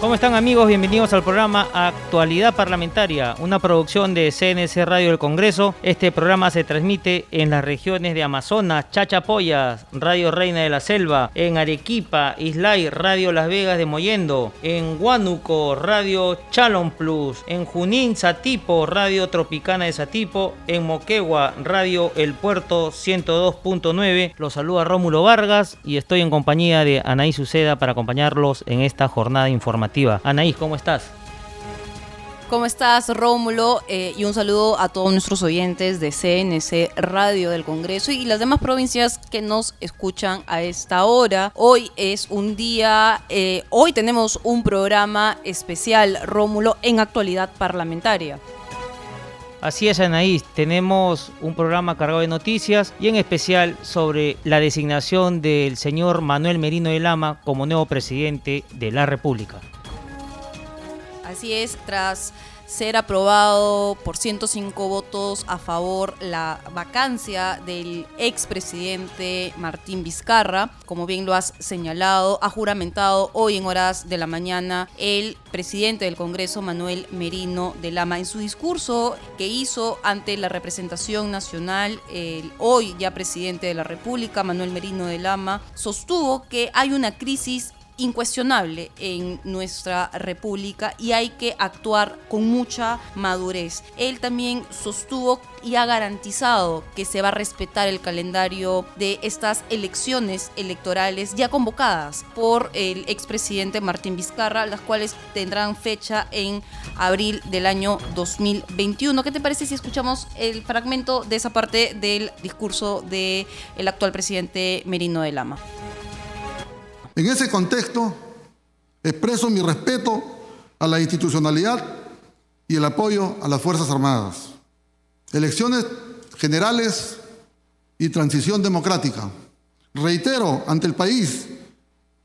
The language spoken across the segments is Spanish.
¿Cómo están amigos? Bienvenidos al programa Actualidad Parlamentaria, una producción de CNC Radio del Congreso. Este programa se transmite en las regiones de Amazonas, Chachapoyas, Radio Reina de la Selva, en Arequipa, Islay, Radio Las Vegas de Moyendo, en Huánuco, Radio Chalon Plus, en Junín, Satipo, Radio Tropicana de Satipo, en Moquegua, Radio El Puerto 102.9. Los saluda Rómulo Vargas y estoy en compañía de Anaí Suceda para acompañarlos en esta jornada informativa Anaís, ¿cómo estás? ¿Cómo estás, Rómulo? Eh, y un saludo a todos nuestros oyentes de CNC Radio del Congreso y las demás provincias que nos escuchan a esta hora. Hoy es un día, eh, hoy tenemos un programa especial, Rómulo, en actualidad parlamentaria. Así es, Anaís, tenemos un programa cargado de noticias y en especial sobre la designación del señor Manuel Merino de Lama como nuevo presidente de la República. Así es, tras ser aprobado por 105 votos a favor la vacancia del expresidente Martín Vizcarra. Como bien lo has señalado, ha juramentado hoy en horas de la mañana el presidente del Congreso, Manuel Merino de Lama. En su discurso que hizo ante la representación nacional, el hoy ya presidente de la República, Manuel Merino de Lama, sostuvo que hay una crisis incuestionable en nuestra república y hay que actuar con mucha madurez. Él también sostuvo y ha garantizado que se va a respetar el calendario de estas elecciones electorales ya convocadas por el expresidente Martín Vizcarra, las cuales tendrán fecha en abril del año 2021. ¿Qué te parece si escuchamos el fragmento de esa parte del discurso del el actual presidente Merino de Lama? En ese contexto, expreso mi respeto a la institucionalidad y el apoyo a las Fuerzas Armadas. Elecciones generales y transición democrática. Reitero ante el país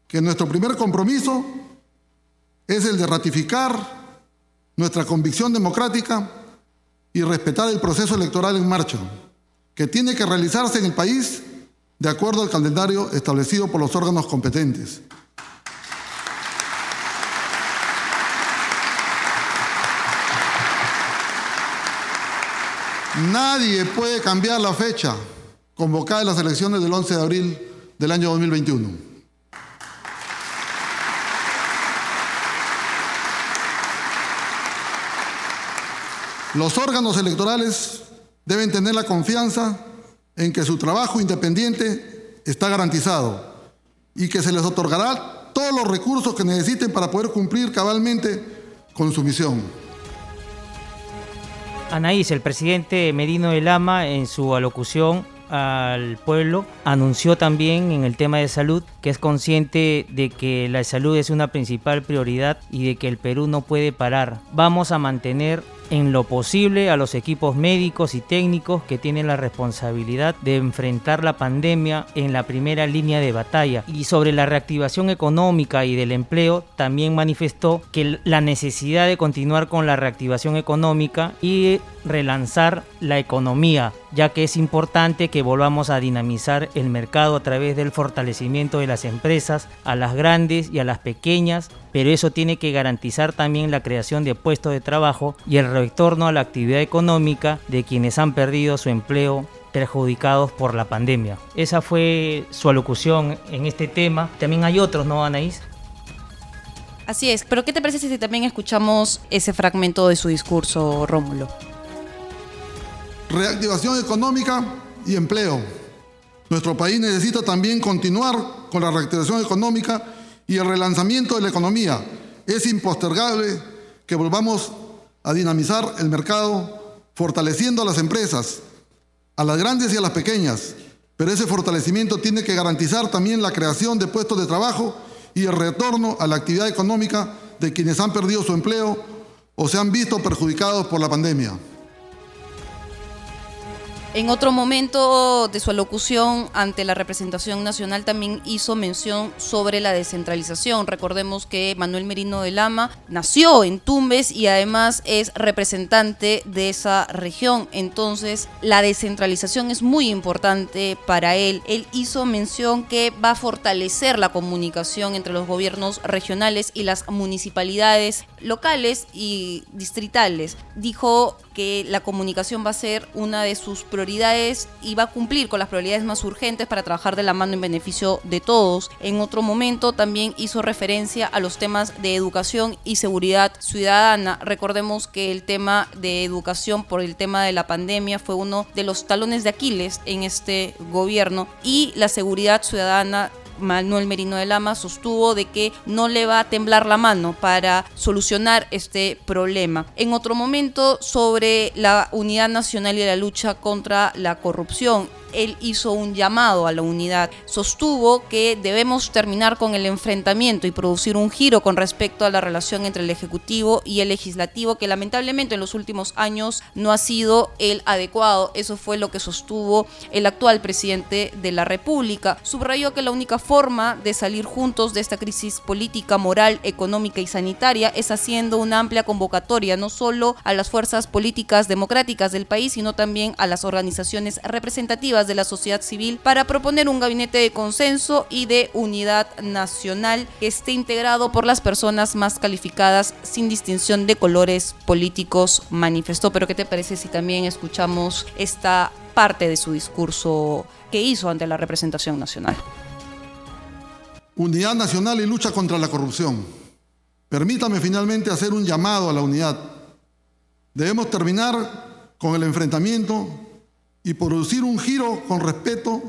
que nuestro primer compromiso es el de ratificar nuestra convicción democrática y respetar el proceso electoral en marcha, que tiene que realizarse en el país de acuerdo al calendario establecido por los órganos competentes. Nadie puede cambiar la fecha convocada en las elecciones del 11 de abril del año 2021. Los órganos electorales deben tener la confianza en que su trabajo independiente está garantizado y que se les otorgará todos los recursos que necesiten para poder cumplir cabalmente con su misión. Anaís, el presidente Medino de Lama, en su alocución al pueblo, anunció también en el tema de salud que es consciente de que la salud es una principal prioridad y de que el Perú no puede parar. Vamos a mantener en lo posible a los equipos médicos y técnicos que tienen la responsabilidad de enfrentar la pandemia en la primera línea de batalla. Y sobre la reactivación económica y del empleo, también manifestó que la necesidad de continuar con la reactivación económica y relanzar la economía, ya que es importante que volvamos a dinamizar el mercado a través del fortalecimiento de las empresas, a las grandes y a las pequeñas, pero eso tiene que garantizar también la creación de puestos de trabajo y el retorno a la actividad económica de quienes han perdido su empleo perjudicados por la pandemia. Esa fue su alocución en este tema. También hay otros, ¿no, Anaís? Así es, pero ¿qué te parece si también escuchamos ese fragmento de su discurso, Rómulo? Reactivación económica y empleo. Nuestro país necesita también continuar con la reactivación económica y el relanzamiento de la economía. Es impostergable que volvamos a dinamizar el mercado fortaleciendo a las empresas, a las grandes y a las pequeñas, pero ese fortalecimiento tiene que garantizar también la creación de puestos de trabajo y el retorno a la actividad económica de quienes han perdido su empleo o se han visto perjudicados por la pandemia. En otro momento de su alocución ante la representación nacional también hizo mención sobre la descentralización. Recordemos que Manuel Merino de Lama nació en Tumbes y además es representante de esa región. Entonces la descentralización es muy importante para él. Él hizo mención que va a fortalecer la comunicación entre los gobiernos regionales y las municipalidades locales y distritales. Dijo que la comunicación va a ser una de sus prioridades y va a cumplir con las prioridades más urgentes para trabajar de la mano en beneficio de todos. En otro momento también hizo referencia a los temas de educación y seguridad ciudadana. Recordemos que el tema de educación por el tema de la pandemia fue uno de los talones de Aquiles en este gobierno y la seguridad ciudadana Manuel Merino de Lama sostuvo de que no le va a temblar la mano para solucionar este problema. En otro momento, sobre la unidad nacional y la lucha contra la corrupción, él hizo un llamado a la unidad. Sostuvo que debemos terminar con el enfrentamiento y producir un giro con respecto a la relación entre el Ejecutivo y el Legislativo, que lamentablemente en los últimos años no ha sido el adecuado. Eso fue lo que sostuvo el actual presidente de la República. Subrayó que la única forma de salir juntos de esta crisis política, moral, económica y sanitaria es haciendo una amplia convocatoria, no solo a las fuerzas políticas democráticas del país, sino también a las organizaciones representativas de la sociedad civil para proponer un gabinete de consenso y de unidad nacional que esté integrado por las personas más calificadas sin distinción de colores políticos, manifestó. Pero ¿qué te parece si también escuchamos esta parte de su discurso que hizo ante la representación nacional? Unidad nacional y lucha contra la corrupción. Permítame finalmente hacer un llamado a la unidad. Debemos terminar con el enfrentamiento y producir un giro con respeto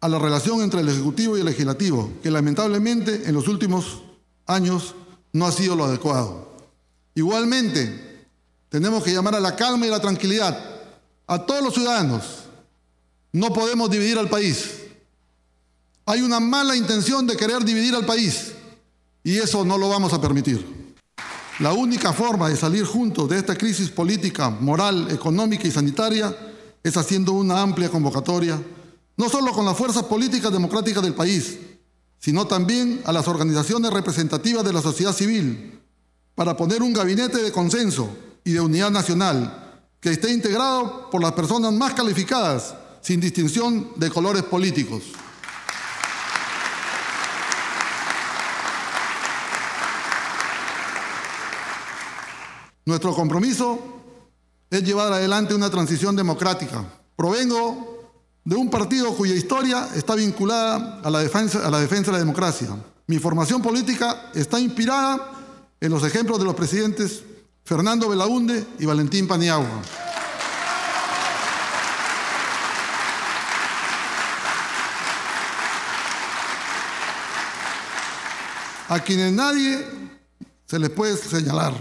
a la relación entre el Ejecutivo y el Legislativo, que lamentablemente en los últimos años no ha sido lo adecuado. Igualmente, tenemos que llamar a la calma y la tranquilidad a todos los ciudadanos. No podemos dividir al país. Hay una mala intención de querer dividir al país y eso no lo vamos a permitir. La única forma de salir juntos de esta crisis política, moral, económica y sanitaria es haciendo una amplia convocatoria, no solo con las fuerzas políticas democráticas del país, sino también a las organizaciones representativas de la sociedad civil, para poner un gabinete de consenso y de unidad nacional que esté integrado por las personas más calificadas, sin distinción de colores políticos. Nuestro compromiso es llevar adelante una transición democrática. Provengo de un partido cuya historia está vinculada a la defensa, a la defensa de la democracia. Mi formación política está inspirada en los ejemplos de los presidentes Fernando Belaunde y Valentín Paniagua. A quienes nadie se les puede señalar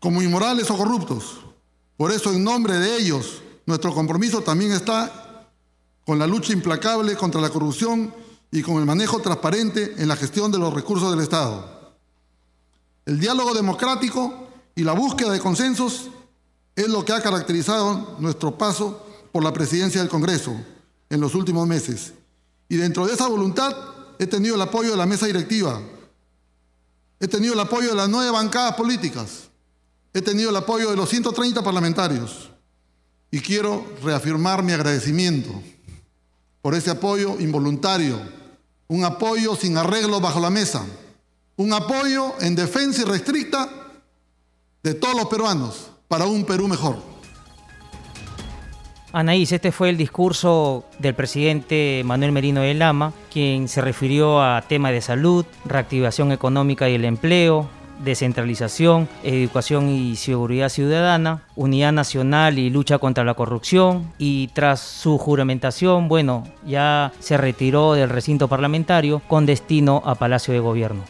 como inmorales o corruptos, por eso, en nombre de ellos, nuestro compromiso también está con la lucha implacable contra la corrupción y con el manejo transparente en la gestión de los recursos del Estado. El diálogo democrático y la búsqueda de consensos es lo que ha caracterizado nuestro paso por la presidencia del Congreso en los últimos meses. Y dentro de esa voluntad he tenido el apoyo de la mesa directiva, he tenido el apoyo de las nueve bancadas políticas, he tenido el apoyo de los 130 parlamentarios y quiero reafirmar mi agradecimiento por ese apoyo involuntario, un apoyo sin arreglo bajo la mesa, un apoyo en defensa y restricta de todos los peruanos para un Perú mejor. Anaís, este fue el discurso del presidente Manuel Merino de Lama, quien se refirió a temas de salud, reactivación económica y el empleo, descentralización, educación y seguridad ciudadana, unidad nacional y lucha contra la corrupción y tras su juramentación, bueno, ya se retiró del recinto parlamentario con destino a Palacio de Gobierno.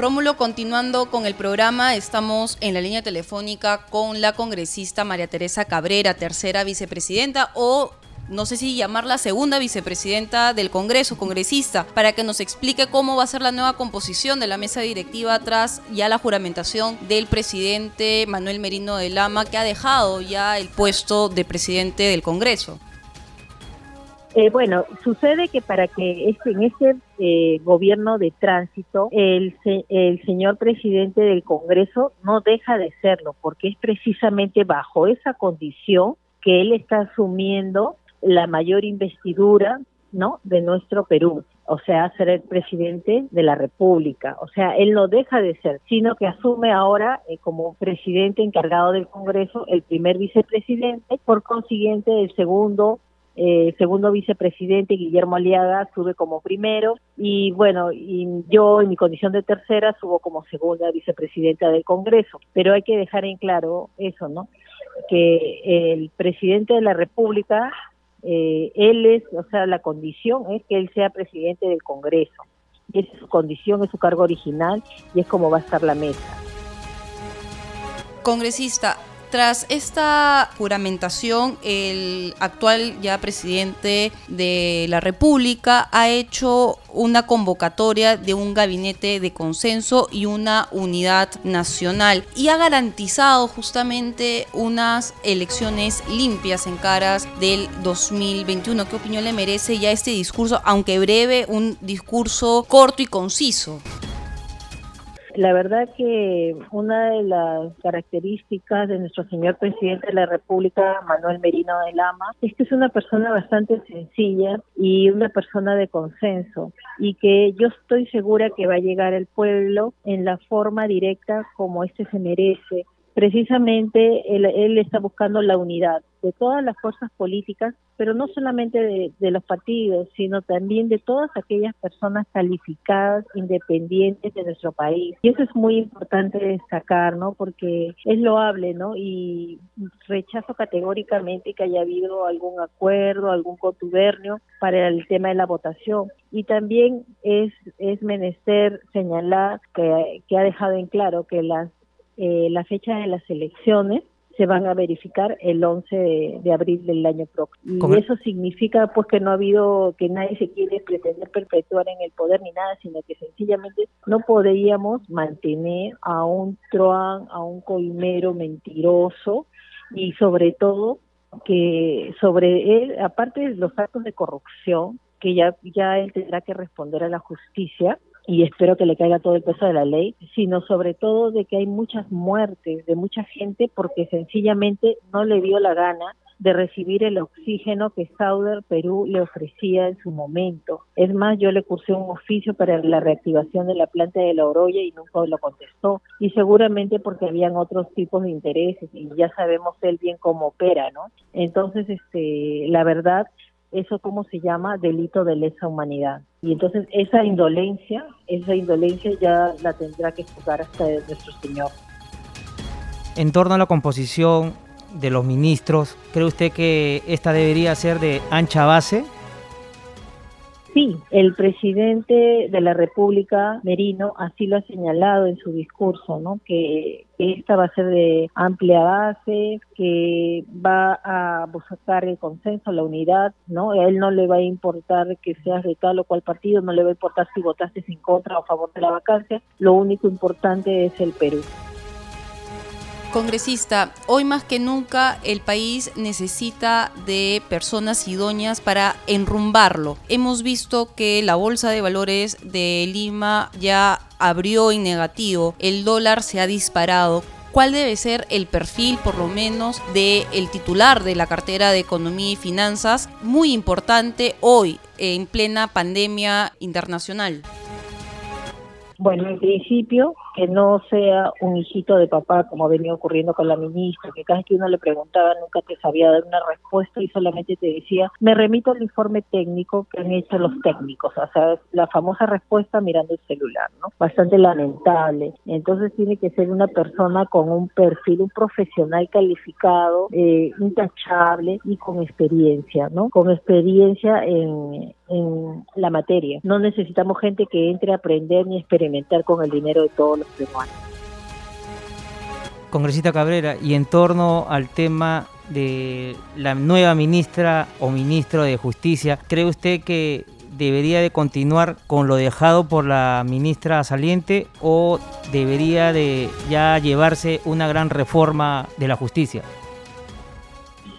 Rómulo, continuando con el programa, estamos en la línea telefónica con la congresista María Teresa Cabrera, tercera vicepresidenta o no sé si llamarla segunda vicepresidenta del Congreso, congresista, para que nos explique cómo va a ser la nueva composición de la mesa directiva tras ya la juramentación del presidente Manuel Merino de Lama, que ha dejado ya el puesto de presidente del Congreso. Eh, bueno, sucede que para que este, en este eh, gobierno de tránsito, el, el señor presidente del Congreso no deja de serlo, porque es precisamente bajo esa condición que él está asumiendo la mayor investidura ¿no? de nuestro Perú, o sea, ser el presidente de la República. O sea, él no deja de ser, sino que asume ahora eh, como presidente encargado del Congreso el primer vicepresidente, por consiguiente el segundo eh, segundo vicepresidente Guillermo Aliaga sube como primero y bueno, y yo en mi condición de tercera subo como segunda vicepresidenta del Congreso. Pero hay que dejar en claro eso, ¿no? Que el presidente de la República, eh, él es, o sea, la condición es que él sea presidente del Congreso. es su condición, es su cargo original y es como va a estar la mesa. Congresista, tras esta juramentación, el actual ya presidente de la República ha hecho una convocatoria de un gabinete de consenso y una unidad nacional y ha garantizado justamente unas elecciones limpias en caras del 2021. ¿Qué opinión le merece ya este discurso, aunque breve, un discurso corto y conciso? La verdad que una de las características de nuestro señor presidente de la República, Manuel Merino de Lama, es que es una persona bastante sencilla y una persona de consenso y que yo estoy segura que va a llegar al pueblo en la forma directa como este se merece, precisamente él, está buscando la unidad de todas las fuerzas políticas, pero no solamente de, los partidos, sino también de todas aquellas personas calificadas, independientes de nuestro país. Y eso es muy importante destacar, ¿no? Porque es loable, ¿no? Y rechazo categóricamente que haya habido algún acuerdo, algún contubernio para el tema de la votación. Y también es, es menester señalar que, que ha dejado en claro que las eh, la fecha de las elecciones se van a verificar el 11 de, abril del año próximo. Y eso significa pues que no ha habido, que nadie se quiere pretender perpetuar en el poder ni nada, sino que sencillamente no podríamos mantener a un truán, a un coimero mentiroso y sobre todo que sobre él, aparte de los actos de corrupción, que ya, ya él tendrá que responder a la justicia, y espero que le caiga todo el peso de la ley, sino sobre todo de que hay muchas muertes de mucha gente porque sencillamente no le dio la gana de recibir el oxígeno que Sauder Perú le ofrecía en su momento. Es más, yo le cursé un oficio para la reactivación de la planta de la Oroya y nunca lo contestó. Y seguramente porque habían otros tipos de intereses y ya sabemos él bien cómo opera, ¿no? Entonces, este, la verdad, eso cómo se llama delito de lesa humanidad. Y entonces esa indolencia, esa indolencia ya la tendrá que juzgar hasta nuestro Señor. En torno a la composición de los ministros, ¿cree usted que esta debería ser de ancha base? Sí, el presidente de la República, Merino, así lo ha señalado en su discurso, ¿no? Que, esta va a ser de amplia base, que va a buscar el consenso, la unidad, ¿no? A él no le va a importar que seas de tal o cual partido, no le va a importar si votaste en contra o a favor de la vacancia, lo único importante es el Perú. Congresista, hoy más que nunca el país necesita de personas idóneas para enrumbarlo. Hemos visto que la Bolsa de Valores de Lima ya abrió en negativo, el dólar se ha disparado. ¿Cuál debe ser el perfil, por lo menos, del el titular de la cartera de Economía y Finanzas? Muy importante hoy, en plena pandemia internacional. Bueno, en principio, que no sea un hijito de papá, como venía ocurriendo con la ministra, que cada vez que uno le preguntaba nunca te sabía dar una respuesta y solamente te decía, me remito al informe técnico que han hecho los técnicos, o sea, la famosa respuesta mirando el celular, ¿no? Bastante lamentable. Entonces tiene que ser una persona con un perfil, un profesional calificado, eh, intachable y con experiencia, ¿no? Con experiencia en, en la materia. No necesitamos gente que entre a aprender ni experimentar con el dinero de todos los peruanos. Congresista Cabrera, y en torno al tema de la nueva ministra o ministro de Justicia, ¿cree usted que debería de continuar con lo dejado por la ministra saliente o debería de ya llevarse una gran reforma de la justicia?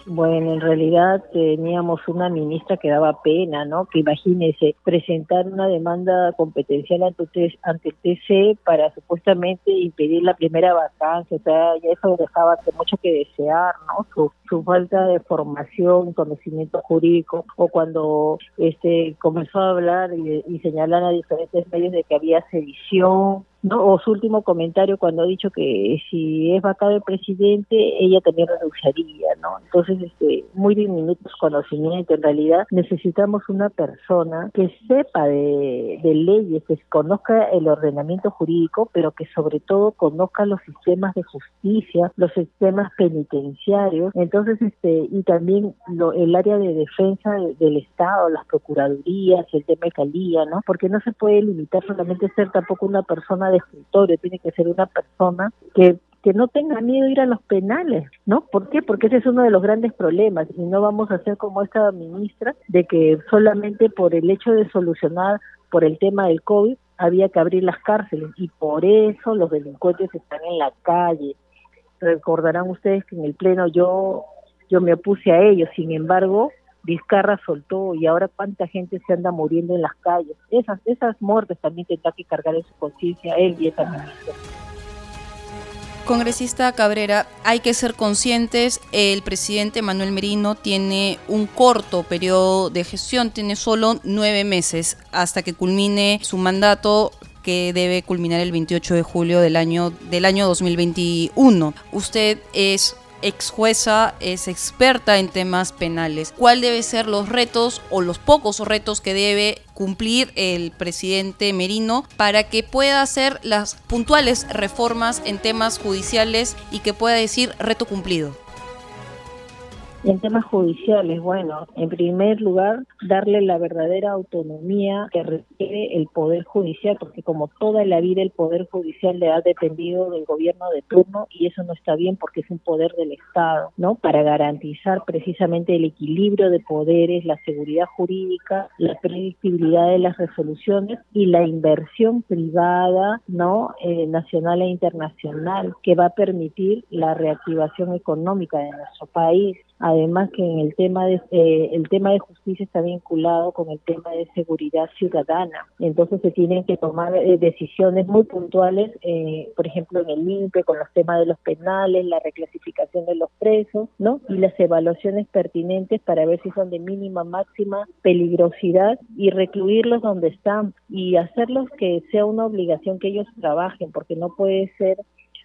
Bueno, en realidad teníamos una ministra que daba pena, ¿no? Que imagínese presentar una demanda competencial ante, ante el TC para supuestamente impedir la primera vacancia, o sea, ya eso dejaba mucho que desear, ¿no? Su, su falta de formación, conocimiento jurídico, o cuando este comenzó a hablar y, y señalar a diferentes medios de que había sedición, ¿no? O su último comentario cuando ha dicho que si es vacado el presidente, ella también renunciaría, ¿no? Entonces, este, muy diminutos conocimientos. En realidad, necesitamos una persona que sepa de, leyes, que conozca el ordenamiento jurídico, pero que sobre todo conozca los sistemas de justicia, los sistemas penitenciarios. Entonces, este, y también lo, el área de defensa del Estado, las procuradurías, el tema de calía, ¿no? Porque no se puede limitar solamente a ser tampoco una persona de escritorio, tiene que ser una persona que que no tenga miedo ir a los penales, ¿no? ¿Por qué? Porque ese es uno de los grandes problemas y no vamos a ser como esta ministra de que solamente por el hecho de solucionar por el tema del COVID había que abrir las cárceles y por eso los delincuentes están en la calle. Recordarán ustedes que en el pleno yo yo me opuse a ellos, sin embargo, Vizcarra soltó y ahora cuánta gente se anda muriendo en las calles. Esas, esas muertes también tendrá que cargar en su conciencia él y ministra. Congresista Cabrera, hay que ser conscientes, el presidente Manuel Merino tiene un corto periodo de gestión, tiene solo nueve meses hasta que culmine su mandato que debe culminar el 28 de julio del año, del año 2021. Usted es ex jueza, es experta en temas penales. ¿Cuál debe ser los retos o los pocos retos que debe cumplir el presidente Merino para que pueda hacer las puntuales reformas en temas judiciales y que pueda decir reto cumplido? En temas judiciales, bueno, en primer lugar, darle la verdadera autonomía que requiere el Poder Judicial, porque como toda la vida el Poder Judicial le ha dependido del gobierno de turno y eso no está bien porque es un poder del Estado, ¿no? Para garantizar precisamente el equilibrio de poderes, la seguridad jurídica, la predictibilidad de las resoluciones y la inversión privada, ¿no? Eh, nacional e internacional que va a permitir la reactivación económica de nuestro país además que en el tema de eh, el tema de justicia está vinculado con el tema de seguridad ciudadana. Entonces se tienen que tomar eh, decisiones muy puntuales eh, por ejemplo en el INPE con los temas de los penales la reclasificación de los presos no y las evaluaciones pertinentes para ver si son de mínima máxima peligrosidad y recluirlos donde están y hacerlos que sea una obligación que ellos trabajen porque no puede ser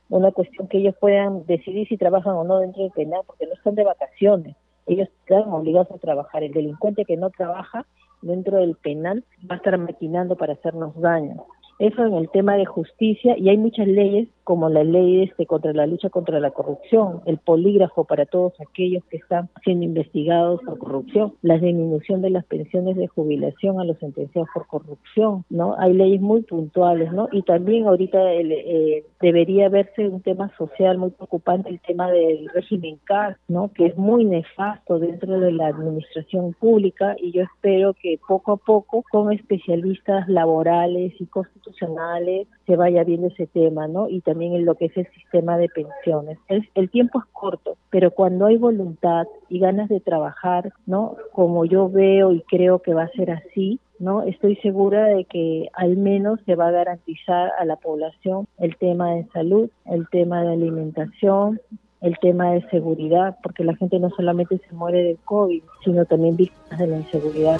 una cuestión que ellos puedan decidir si trabajan o no dentro del penal, porque no están de vacaciones. Ellos están obligados a trabajar. El delincuente que no trabaja dentro del penal va a estar maquinando para hacernos daño. Eso en el tema de justicia y hay muchas leyes como la ley este contra la lucha contra la corrupción, el polígrafo para todos aquellos que están siendo investigados por corrupción, la disminución de las pensiones de jubilación a los sentenciados por corrupción, ¿no? Hay leyes muy puntuales, ¿no? Y también ahorita eh, debería verse un tema social muy preocupante, el tema del régimen CAR, ¿no? Que es muy nefasto dentro de la administración pública y yo espero que poco a poco con especialistas laborales y constitucionales se vaya viendo ese tema, ¿no? Y también en lo que es el sistema de pensiones. el tiempo es corto, pero cuando hay voluntad y ganas de trabajar, ¿no? Como yo veo y creo que va a ser así, ¿no? Estoy segura de que al menos se va a garantizar a la población el tema de salud, el tema de alimentación, el tema de seguridad, porque la gente no solamente se muere del COVID, sino también víctimas de la inseguridad.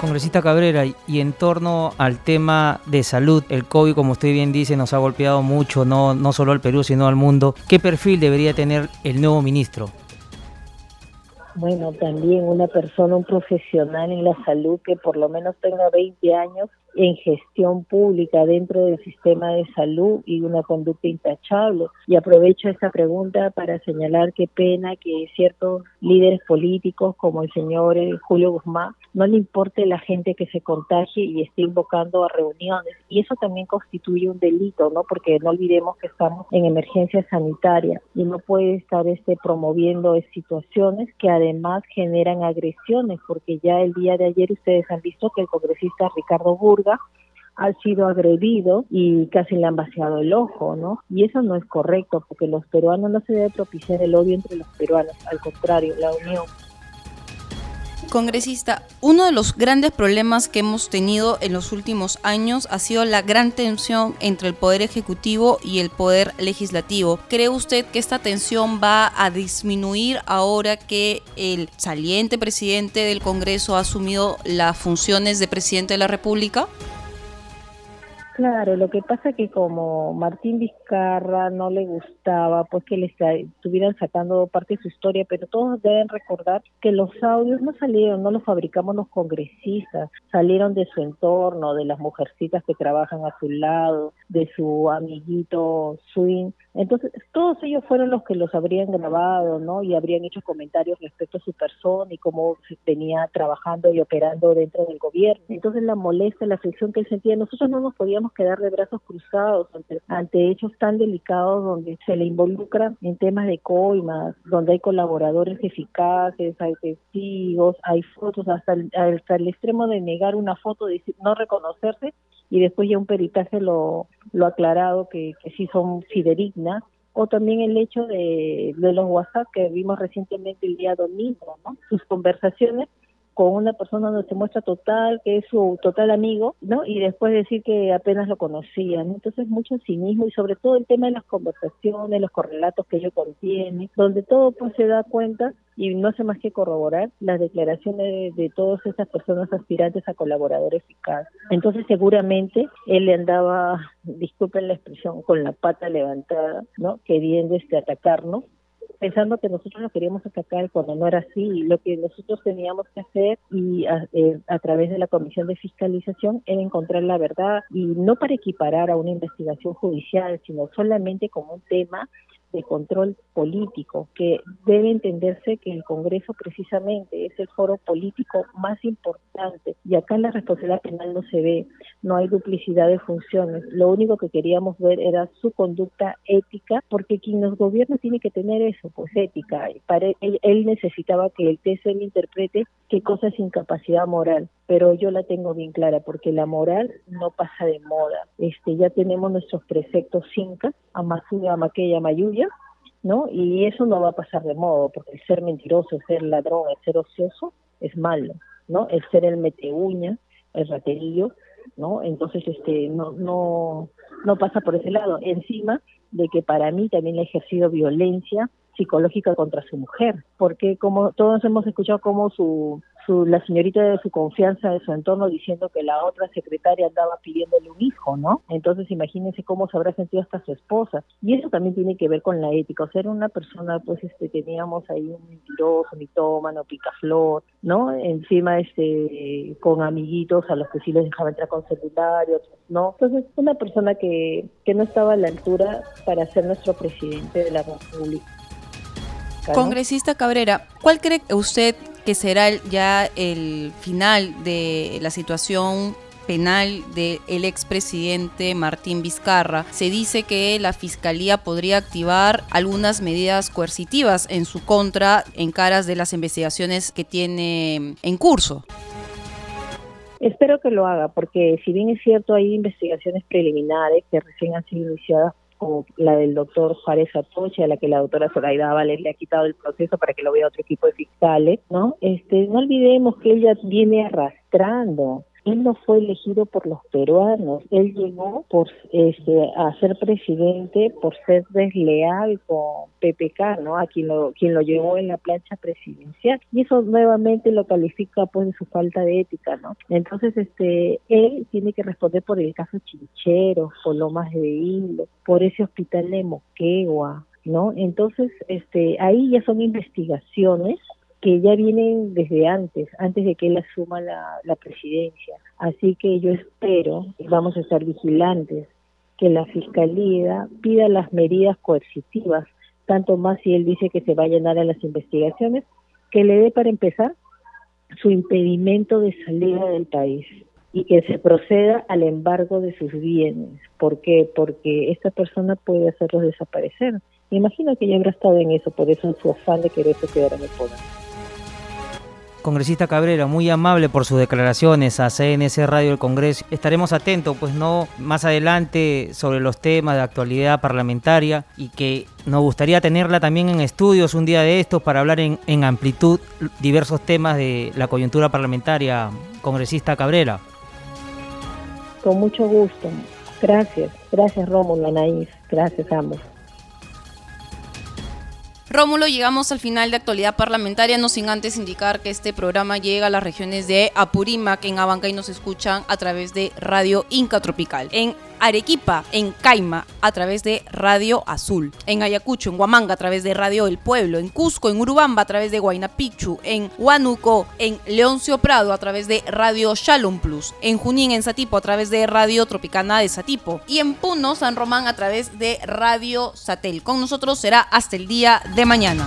Congresista Cabrera, y en torno al tema de salud, el COVID, como usted bien dice, nos ha golpeado mucho, no, no solo al Perú, sino al mundo. ¿Qué perfil debería tener el nuevo ministro? Bueno, también una persona, un profesional en la salud que por lo menos tenga 20 años en gestión pública dentro del sistema de salud y una conducta intachable. Y aprovecho esta pregunta para señalar qué pena que ciertos líderes políticos como el señor eh, Julio Guzmán no le importe la gente que se contagie y esté invocando a reuniones. Y eso también constituye un delito, ¿no? Porque no olvidemos que estamos en emergencia sanitaria y no puede estar este promoviendo situaciones que además generan agresiones, porque ya el día de ayer ustedes han visto que el congresista Ricardo Ha sido agredido y casi le han vaciado el ojo, ¿no? Y eso no es correcto, porque los peruanos no se debe propiciar el odio entre los peruanos, al contrario, la unión. Congresista, uno de los grandes problemas que hemos tenido en los últimos años ha sido la gran tensión entre el Poder Ejecutivo y el Poder Legislativo. ¿Cree usted que esta tensión va a disminuir ahora que el saliente presidente del Congreso ha asumido las funciones de presidente de la República? Claro, lo que pasa que como Martín Vizcarra no le gustaba pues que le estuvieran sacando parte de su historia, pero todos deben recordar que los audios no salieron, no los fabricamos los congresistas, salieron de su entorno, de las mujercitas que trabajan a su lado, de su amiguito Swing. Entonces, todos ellos fueron los que los habrían grabado, ¿no? Y habrían hecho comentarios respecto a su persona y cómo se venía trabajando y operando dentro del gobierno. Entonces, la molestia, la aflicción que él sentía, nosotros no nos podíamos quedar de brazos cruzados ante, hechos tan delicados donde se le involucra en temas de coimas, donde hay colaboradores eficaces, hay testigos, hay fotos, hasta el, hasta el extremo de negar una foto, de no reconocerse y después ya un peritaje lo, lo ha aclarado que, que sí son fidedignas o también el hecho de, de los WhatsApp que vimos recientemente el día domingo, ¿no? Sus conversaciones con una persona donde se muestra total, que es su total amigo, ¿no? Y después decir que apenas lo conocían. Entonces, mucho cinismo y sobre todo el tema de las conversaciones, los correlatos que ello contiene, donde todo pues se da cuenta y no hace más que corroborar las declaraciones de, todas esas personas aspirantes a colaborador eficaz. Entonces, seguramente él le andaba, disculpen la expresión, con la pata levantada, ¿no? Queriendo este atacarnos pensando que nosotros lo queríamos atacar cuando no era así. Lo que nosotros teníamos que hacer y a, eh, a, través de la Comisión de Fiscalización era encontrar la verdad y no para equiparar a una investigación judicial, sino solamente como un tema de control político, que debe entenderse que el Congreso precisamente es el foro político más importante y acá la responsabilidad penal no se ve, no hay duplicidad de funciones, lo único que queríamos ver era su conducta ética, porque quien nos gobierna tiene que tener eso, pues ética, para él, él necesitaba que el TSM interprete qué cosa es incapacidad moral, pero yo la tengo bien clara, porque la moral no pasa de moda, este ya tenemos nuestros preceptos cinca, Amasuya, Amaqueya, Mayuya, ¿no? Y eso no va a pasar de modo, porque el ser mentiroso, el ser ladrón, el ser ocioso es malo, ¿no? El ser el meteuña, el raterillo, ¿no? Entonces, este, no, no, no pasa por ese lado. Encima de que para mí también ha ejercido violencia psicológica contra su mujer, porque como todos hemos escuchado cómo su la señorita de su confianza de su entorno diciendo que la otra secretaria andaba pidiéndole un hijo, ¿no? Entonces imagínense cómo se habrá sentido hasta su esposa. Y eso también tiene que ver con la ética. O sea, era una persona, pues, este, teníamos ahí un mentiroso, mitómano, picaflor, ¿no? Encima, este, con amiguitos a los que sí les dejaba entrar con celular ¿no? Entonces, una persona que, que no estaba a la altura para ser nuestro presidente de la República. Congresista Cabrera, ¿cuál cree usted que será ya el final de la situación penal del expresidente Martín Vizcarra. Se dice que la Fiscalía podría activar algunas medidas coercitivas en su contra en caras de las investigaciones que tiene en curso. Espero que lo haga, porque si bien es cierto hay investigaciones preliminares que recién han sido iniciadas como la del doctor Juárez Atoche, a la que la doctora Zoraida Vales le ha quitado el proceso para que lo vea otro equipo de fiscales, ¿no? Este, no olvidemos que ella viene arrastrando él no fue elegido por los peruanos, él llegó por este, a ser presidente por ser desleal con PPK, ¿no? A quien lo, quien lo llevó en la plancha presidencial. Y eso nuevamente lo califica pues de su falta de ética, ¿no? Entonces, este, él tiene que responder por el caso Chinchero, por Lomas de Hilo, por ese hospital de Moquegua, ¿no? Entonces, este, ahí ya son investigaciones que ya vienen desde antes, antes de que él asuma la, presidencia. Así que yo espero, y vamos a estar vigilantes, que la Fiscalía pida las medidas coercitivas, tanto más si él dice que se va a llenar a las investigaciones, que le dé para empezar su impedimento de salida del país y que se proceda al embargo de sus bienes. ¿Por qué? Porque esta persona puede hacerlos desaparecer. imagino que ya habrá estado en eso, por eso su afán de querer quedar en el poder. Congresista Cabrera, muy amable por sus declaraciones a CNC Radio del Congreso. Estaremos atentos, pues no, más adelante sobre los temas de actualidad parlamentaria y que nos gustaría tenerla también en estudios un día de estos para hablar en, en amplitud diversos temas de la coyuntura parlamentaria. Congresista Cabrera. Con mucho gusto. Gracias. Gracias Rómulo, Anaís. Gracias ambos. Rómulo, llegamos al final de actualidad parlamentaria, no sin antes indicar que este programa llega a las regiones de Apurímac, en Abancay nos escuchan a través de Radio Inca Tropical. En Arequipa, en Caima, a través de Radio Azul. En Ayacucho, en Huamanga, a través de Radio El Pueblo. En Cusco, en Urubamba, a través de Guaynapichu. En Huánuco, en Leoncio Prado, a través de Radio Shalom Plus. En Junín, en Satipo, a través de Radio Tropicana de Satipo. Y en Puno, San Román, a través de Radio Satel. Con nosotros será hasta el día de mañana.